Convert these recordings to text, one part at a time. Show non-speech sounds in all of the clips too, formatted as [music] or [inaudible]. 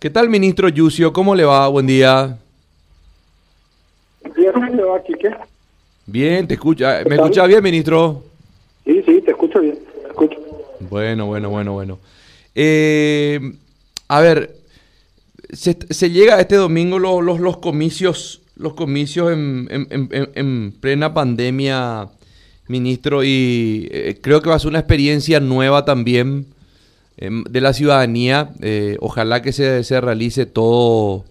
¿Qué tal, ministro Yucio? ¿Cómo le va? Buen día. Bien, ¿me va, Quique? Bien, te escucha. ¿Me escucha bien, ministro? Sí, sí, te escucho bien. Te escucho. Bueno, bueno, bueno, bueno. Eh, a ver, se, se llega este domingo los, los, los comicios, los comicios en, en, en, en, plena pandemia, ministro, y eh, creo que va a ser una experiencia nueva también de la ciudadanía. Eh, ojalá que se, se realice todo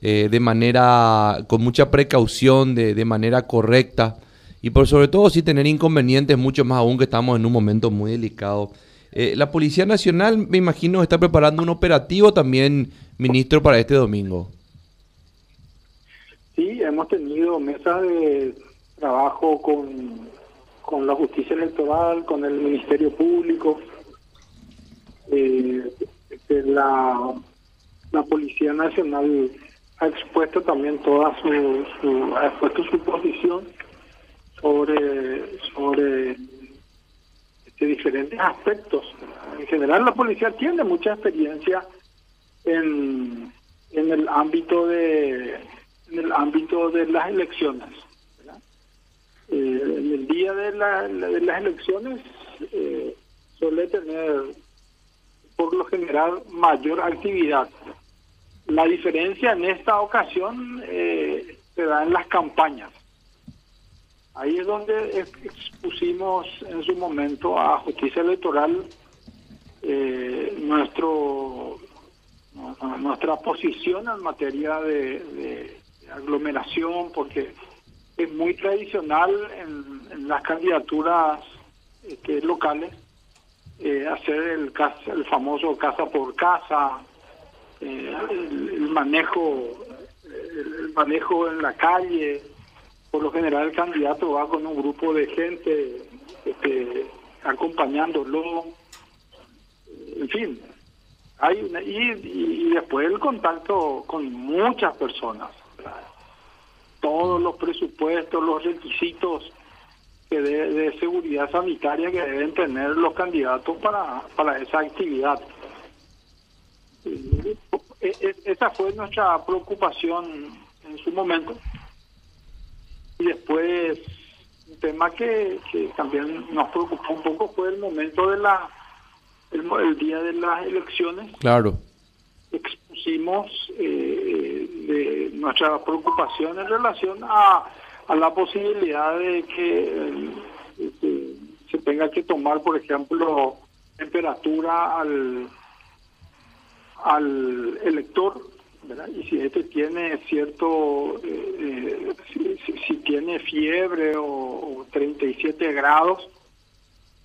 eh, de manera, con mucha precaución, de, de, manera correcta. Y por sobre todo, si tener inconvenientes, mucho más aún que estamos en un momento muy delicado. Eh, la Policía Nacional, me imagino, está preparando un operativo también, ministro, para este domingo. Sí, hemos tenido mesas de trabajo con, con la justicia electoral, con el Ministerio Público, eh, la, la Policía Nacional ha expuesto también toda su, su ha expuesto su posición sobre sobre este, diferentes aspectos. En general la policía tiene mucha experiencia en, en el ámbito de en el ámbito de las elecciones. Eh, en el día de, la, de las elecciones eh, suele tener por lo general mayor actividad. La diferencia en esta ocasión eh, se da en las campañas. Ahí es donde expusimos en su momento a Justicia Electoral eh, nuestro nuestra posición en materia de, aglomeración, porque es muy tradicional en, en las candidaturas este, locales eh, hacer el, el famoso casa por casa, eh, el, manejo el, manejo en la calle. Por lo general el candidato va con un grupo de gente este, acompañándolo. En fin, hay una, y, y, después el contacto con muchas personas. Todos los presupuestos, los requisitos que de, de, seguridad sanitaria que deben tener los candidatos para, para esa actividad. E, e, esa fue nuestra preocupación en su momento. Y después, un tema que, que también nos preocupó un poco fue el momento de la, el, el día de las elecciones. Claro. Expusimos eh, de nuestra preocupación en relación a a la posibilidad de que este, se tenga que tomar, por ejemplo, temperatura al, al elector, ¿verdad? y si este tiene cierto, eh, eh si, tiene fiebre o, o 37 grados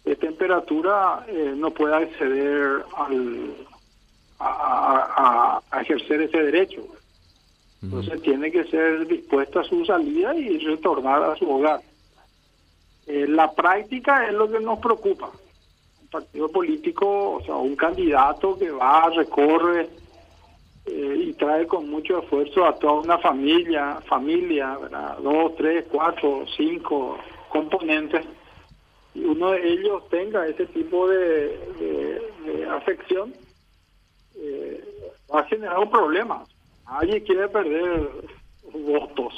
de temperatura, eh, no puede acceder al, a, a ejercer ese derecho. Entonces tiene que ser dispuesto a su salida y retornar a su hogar. Eh, la práctica es lo que nos preocupa. Un partido político, o sea, un candidato que va, recorre eh, y trae con mucho esfuerzo a toda una familia, familia, ¿verdad? dos, tres, cuatro, cinco componentes, y uno de ellos tenga ese tipo de, de, de afección, eh, va a generar un problema nadie quiere perder votos.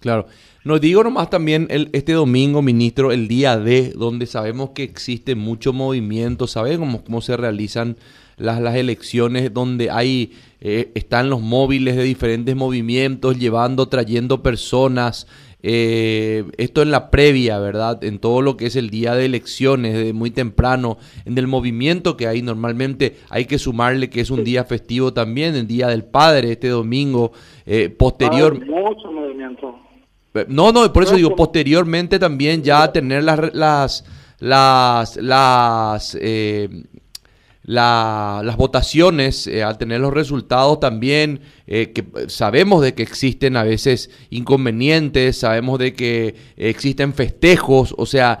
Claro. Nos digo nomás también el, este domingo, ministro, el día D, donde sabemos que existe mucho movimiento, sabemos cómo se realizan las, las elecciones, donde hay eh, están los móviles de diferentes movimientos llevando, trayendo personas, eh, esto en la previa, ¿verdad? En todo lo que es el día de elecciones, de muy temprano, en el movimiento que hay normalmente, hay que sumarle que es un día festivo también, el Día del Padre, este domingo, eh, posterior... mucho movimiento. Eh, no, no, por eso digo, posteriormente también ya tener las... las las, las eh, la, las votaciones, eh, al tener los resultados también, eh, que sabemos de que existen a veces inconvenientes, sabemos de que existen festejos, o sea,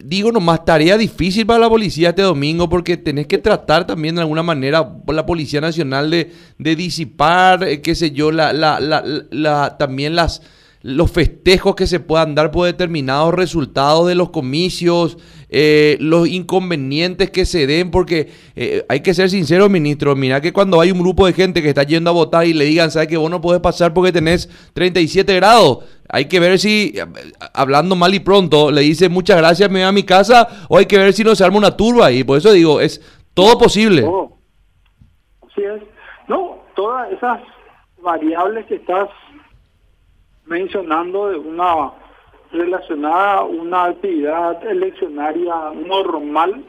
digo nomás, tarea difícil para la policía este domingo porque tenés que tratar también de alguna manera la Policía Nacional de, de disipar, eh, qué sé yo, la, la, la, la, también las los festejos que se puedan dar por determinados resultados de los comicios, eh, los inconvenientes que se den, porque eh, hay que ser sincero, ministro, mira que cuando hay un grupo de gente que está yendo a votar y le digan, ¿sabes que vos no podés pasar porque tenés 37 grados? Hay que ver si, hablando mal y pronto, le dice muchas gracias, me voy a mi casa, o hay que ver si no se arma una turba y por eso digo, es todo posible. Así es. No, todas esas variables que estás mencionando de una relacionada a una actividad eleccionaria normal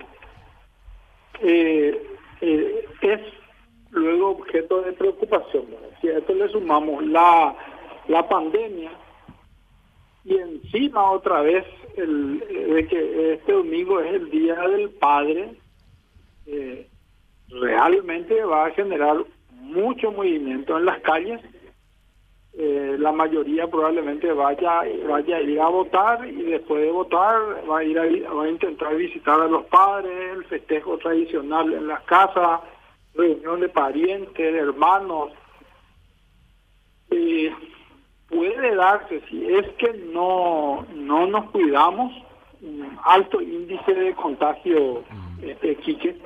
eh, eh, es luego objeto de preocupación. Si a esto le sumamos la, la pandemia y encima otra vez el, de que este domingo es el Día del Padre, eh, realmente va a generar mucho movimiento en las calles. Eh, la mayoría probablemente vaya vaya a ir a votar y después de votar va a ir a, va a intentar visitar a los padres, el festejo tradicional en las casas, reunión de parientes, de hermanos. Eh, puede darse si es que no no nos cuidamos un alto índice de contagio este, Quique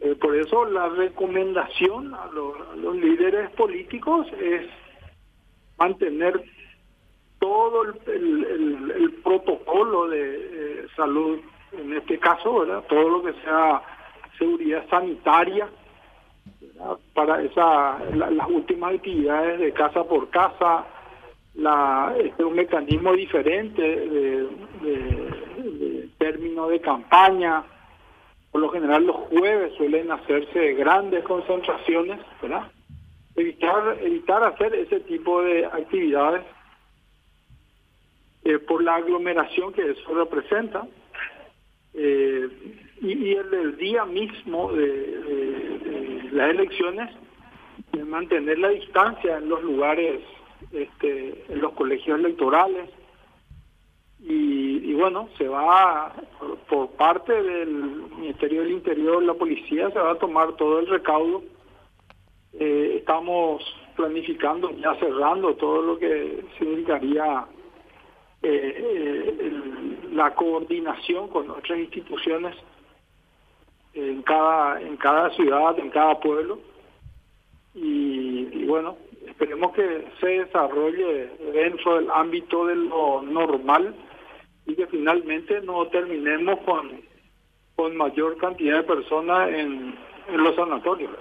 eh, por eso la recomendación a los, líderes políticos es mantener todo el, protocolo de eh, salud, en este caso, ¿verdad? todo lo que sea seguridad sanitaria para esa las últimas actividades de casa por casa, la, este, un mecanismo diferente de, de término de campaña, por lo general los jueves suelen hacerse grandes concentraciones, ¿verdad? Evitar, evitar hacer ese tipo de actividades eh, por la aglomeración que eso representa. Eh, y, el día mismo de, las elecciones, mantener la distancia en los lugares, este, en los colegios electorales, y, bueno, se va, por, parte del Ministerio del Interior, la policía, se va a tomar todo el recaudo. Eh, estamos planificando, ya cerrando todo lo que significaría eh, eh, la coordinación con otras instituciones en cada, en cada ciudad, en cada pueblo. y bueno, esperemos que se desarrolle dentro del ámbito de lo normal y que finalmente no terminemos con, con mayor cantidad de personas en, los sanatorios.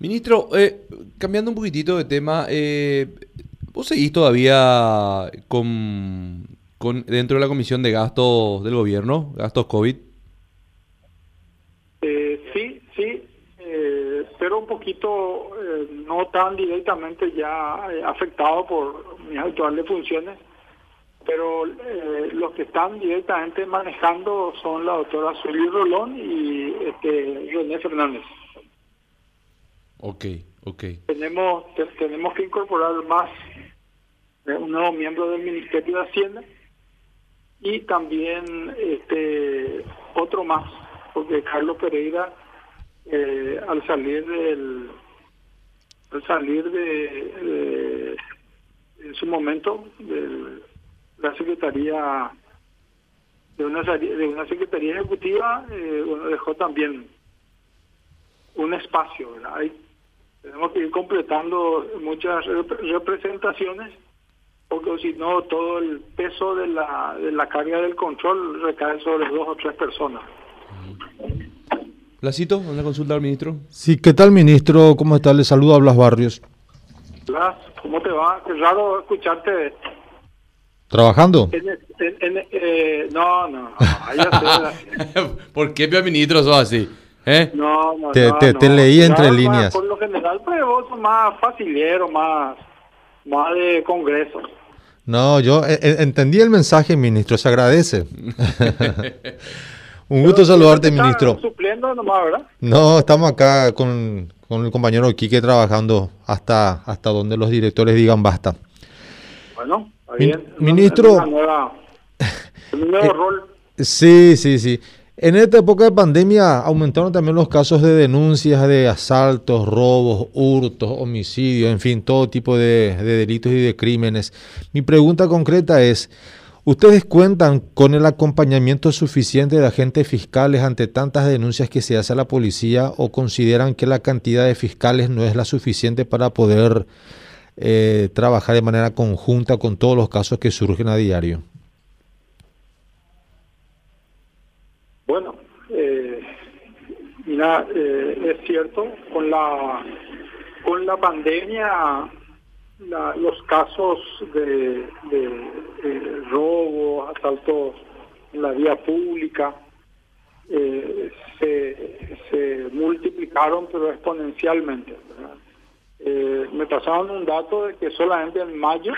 Ministro, eh, cambiando un poquitito de tema, eh, ¿vos seguís todavía con, con dentro de la comisión de gastos del gobierno, gastos COVID? Eh, sí, sí, eh, pero un poquito no tan directamente ya afectado por mis actuales funciones pero eh, los que están directamente manejando son la doctora Zully Rolón y este, René Fernández. Ok, ok. Tenemos, tenemos que incorporar más un nuevo miembro del Ministerio de Hacienda y también este otro más, porque Carlos Pereira eh, al salir del al salir de, en su momento del la secretaría de una de una secretaría ejecutiva eh, bueno, dejó también un espacio Hay, tenemos que ir completando muchas representaciones porque si no todo el peso de la, de la carga del control recae sobre dos o tres personas. Placito, una consulta al ministro. Sí, ¿qué tal ministro? ¿Cómo está? Le saludo a Blas Barrios. Blas, ¿cómo te va? Qué raro escucharte ¿Trabajando? Eh, no, no, [laughs] ¿Por qué, ministro, sos así? ¿Eh? No, no, te, no, te, leí entre líneas. por lo general, pues vos sos más facilero, más, más de congreso. No, yo eh, eh, entendí el mensaje, ministro, se agradece. [laughs] Un gusto saludarte, ministro. supliendo nomás, ¿verdad? No, estamos acá con, con el compañero Quique trabajando hasta, hasta donde los directores digan basta. Bueno ministro. nuevo rol. Sí, sí, sí. En esta época de pandemia aumentaron también los casos de denuncias de asaltos, robos, hurtos, homicidios, en fin, todo tipo de, delitos y de crímenes. Mi pregunta concreta es, ¿Ustedes cuentan con el acompañamiento suficiente de agentes fiscales ante tantas denuncias que se hace a la policía o consideran que la cantidad de fiscales no es la suficiente para poder eh, trabajar de manera conjunta con todos los casos que surgen a diario? Bueno, eh, mira, eh, es cierto, con la, con la pandemia los casos de, de, robo, asaltos en la vía pública, eh, se, multiplicaron pero exponencialmente. Eh, me pasaron un dato de que solamente en mayo,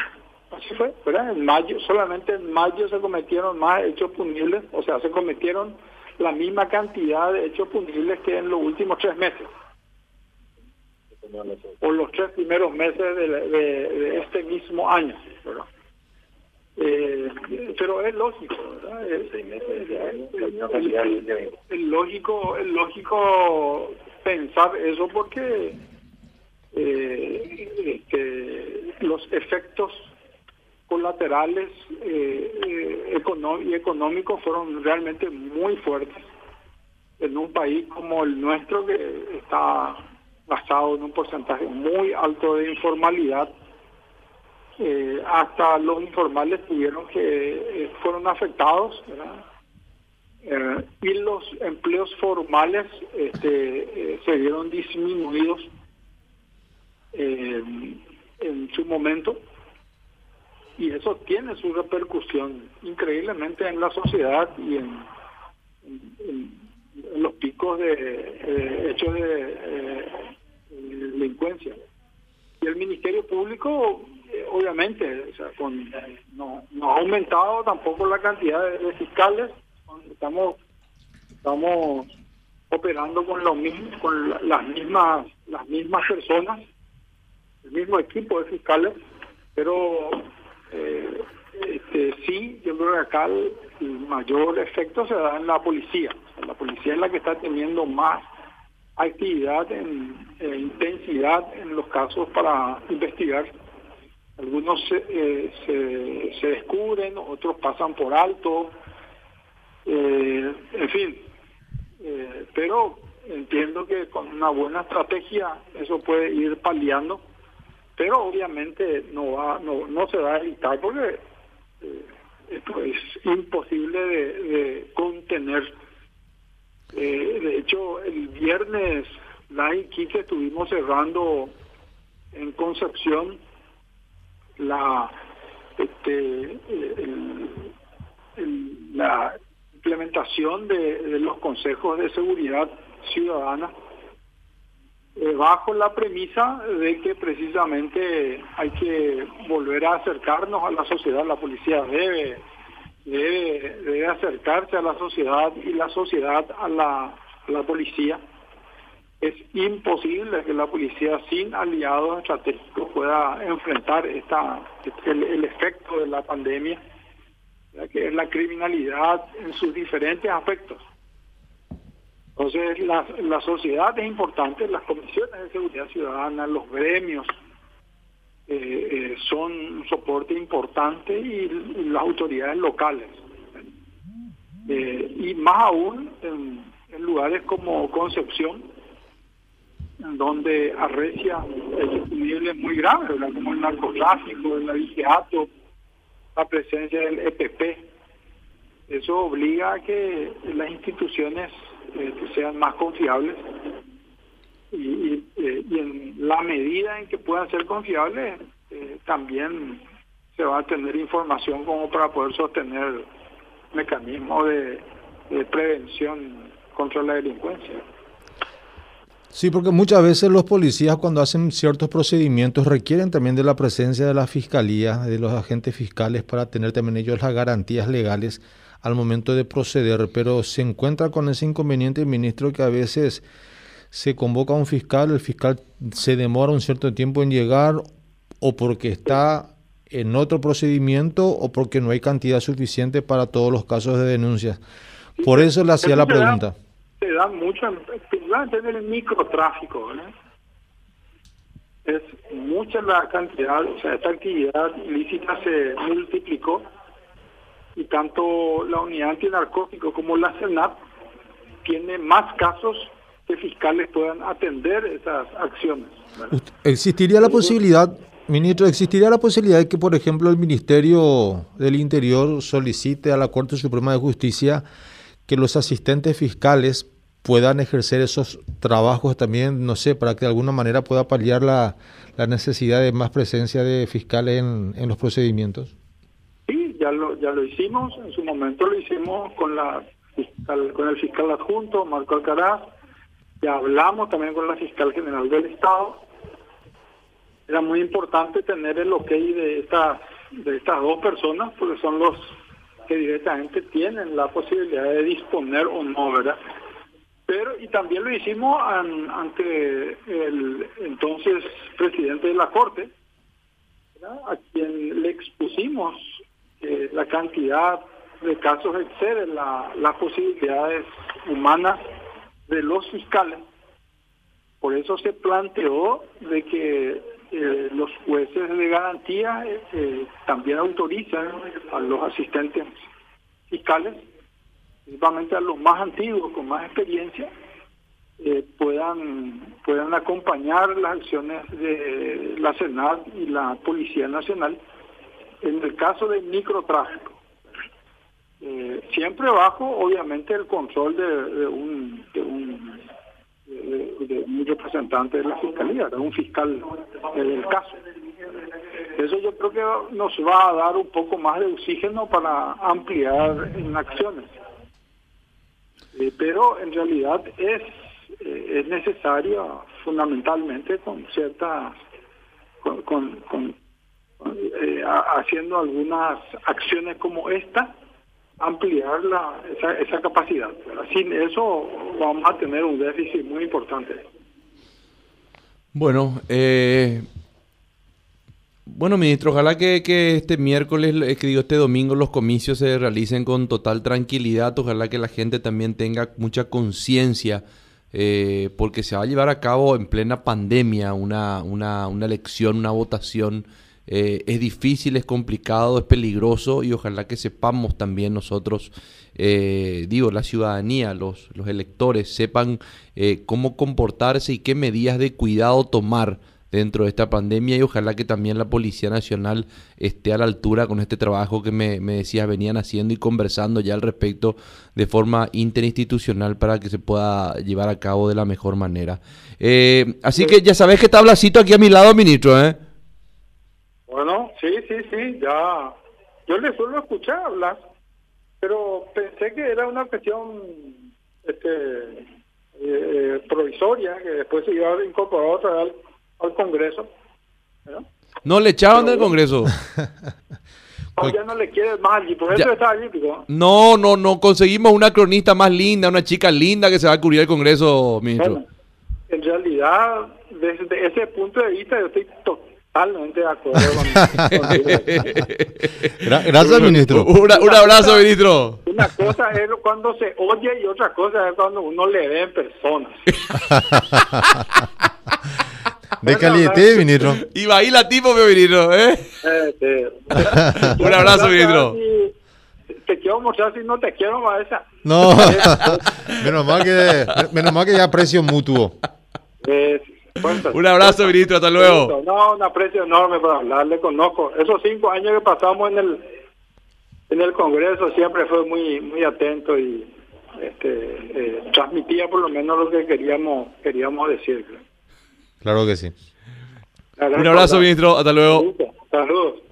así fue, ¿verdad? En mayo, solamente en mayo se cometieron más hechos punibles, o sea, se cometieron la misma cantidad de hechos punibles que en los últimos tres meses por los tres primeros meses de, este mismo año. Eh, pero es lógico, ¿verdad? Es, lógico, es lógico pensar eso porque eh, este, los efectos colaterales eh, y económicos fueron realmente muy fuertes en un país como el nuestro que está basado en un porcentaje muy alto de informalidad. Eh, hasta los informales tuvieron que eh, fueron afectados eh, y los empleos formales este, se vieron disminuidos en su momento y eso tiene su repercusión increíblemente en la sociedad y en, los picos de hechos de delincuencia. Y el Ministerio Público, eh, obviamente, con, no, ha aumentado tampoco la cantidad de, fiscales, estamos estamos operando con los mismos, con las mismas las mismas personas, el mismo equipo de fiscales, pero eh, este, sí, yo creo que acá el, mayor efecto se da en la policía. la policía es la que está teniendo más actividad en, intensidad en los casos para investigar. Algunos se, eh, se, descubren, otros pasan por alto, eh, en fin. Eh, pero entiendo que con una buena estrategia eso puede ir paliando, pero obviamente no va, no, no se va a evitar porque esto es imposible de contener. Eh, de hecho, el viernes, la Iquique estuvimos cerrando en Concepción la este, la implementación de, los consejos de seguridad ciudadana eh, bajo la premisa de que precisamente hay que volver a acercarnos a la sociedad, la policía debe debe, acercarse a la sociedad y la sociedad a la, la policía. Es imposible que la policía sin aliados estratégicos pueda enfrentar esta el, efecto de la pandemia, que es la criminalidad en sus diferentes aspectos. Entonces, la, la sociedad es importante, las comisiones de seguridad ciudadana, los gremios, eh, eh, son un soporte importante y, las autoridades locales. Eh, y más aún en, lugares como Concepción, en donde arrecia el nivel muy grave, como el narcotráfico, el avigeato, la presencia del EPP. Eso obliga a que las instituciones sean más confiables y, eh, y, en la medida en que puedan ser confiables, eh, también se va a tener información como para poder sostener mecanismos de, de prevención contra la delincuencia. Sí, porque muchas veces los policías cuando hacen ciertos procedimientos requieren también de la presencia de la fiscalía, de los agentes fiscales para tener también ellos las garantías legales al momento de proceder, pero se encuentra con ese inconveniente, ministro, que a veces se convoca a un fiscal, el fiscal se demora un cierto tiempo en llegar o porque está en otro procedimiento o porque no hay cantidad suficiente para todos los casos de denuncias. Por eso le hacía la pregunta. Se da mucho, en el microtráfico, Es mucha la cantidad, o sea, esta actividad ilícita se multiplicó y tanto la unidad antinarcótico como la Senat tiene más casos que fiscales puedan atender esas acciones. ¿Existiría la posibilidad, ministro, existiría la posibilidad de que, por ejemplo, el Ministerio del Interior solicite a la Corte Suprema de Justicia que los asistentes fiscales puedan ejercer esos trabajos también, no sé, para que de alguna manera pueda paliar la, la necesidad de más presencia de fiscales en, en los procedimientos? Ya lo, ya lo hicimos, en su momento lo hicimos con la con el fiscal adjunto, Marco Alcaraz, ya hablamos también con la fiscal general del Estado. Era muy importante tener el ok de estas, de estas dos personas, porque son los que directamente tienen la posibilidad de disponer o no, ¿verdad? Pero, y también lo hicimos ante el entonces presidente de la Corte, a quien le expusimos eh, la cantidad de casos excede la, las posibilidades humanas de los fiscales. Por eso se planteó de que eh, los jueces de garantía eh, eh, también autorizan a los asistentes fiscales, principalmente a los más antiguos, con más experiencia, puedan puedan acompañar las acciones de la Senat y la Policía Nacional en el caso de microtráfico. Eh, siempre bajo, obviamente, el control de, un, de un, de, un representante de la fiscalía, de un fiscal del caso. Eso yo creo que nos va a dar un poco más de oxígeno para ampliar en acciones. Eh, pero en realidad es, eh, es necesario fundamentalmente con ciertas, con, con, haciendo algunas acciones como esta, ampliar la, esa, esa capacidad. Sin eso vamos a tener un déficit muy importante. Bueno, eh, bueno, ministro, ojalá que, que, este miércoles, eh, que digo, este domingo los comicios se realicen con total tranquilidad, ojalá que la gente también tenga mucha conciencia, eh, porque se va a llevar a cabo en plena pandemia una, una, una elección, una votación eh, es difícil, es complicado, es peligroso y ojalá que sepamos también nosotros, eh, digo, la ciudadanía, los, los electores, sepan eh, cómo comportarse y qué medidas de cuidado tomar dentro de esta pandemia y ojalá que también la Policía Nacional esté a la altura con este trabajo que me, me decías venían haciendo y conversando ya al respecto de forma interinstitucional para que se pueda llevar a cabo de la mejor manera. así que ya sabes que está Blasito aquí a mi lado, ministro, ¿eh? Bueno, sí, sí, sí, ya. Yo le suelo escuchar hablar, pero pensé que era una cuestión este, eh, provisoria, que después se iba a incorporar otra vez al, Congreso. No, le echaban del Congreso. [laughs] No, ya no le quieres más allí, por eso está allí. No, no, no, conseguimos una cronista más linda, una chica linda que se va a cubrir el Congreso, ministro. en realidad, desde ese punto de vista, yo estoy Totalmente de acuerdo [laughs] Gracias, ministro. un abrazo, ministro. Una cosa es cuando se oye y otra cosa es cuando uno le ve en persona. [laughs] De caliente, ministro. Y va ahí la tipo, ministro. ¿eh? eh [laughs] un abrazo, ministro. Te quiero mostrar si no te quiero, maestra. No, menos mal que, menos mal que ya aprecio mutuo. Un abrazo, ministro, hasta luego. No, un aprecio enorme para hablarle, conozco. Esos cinco años que pasamos en el en el Congreso siempre fue muy muy atento y este, eh, transmitía por lo menos lo que queríamos queríamos decir. Claro que sí. Un abrazo, ministro, hasta luego. Saludos.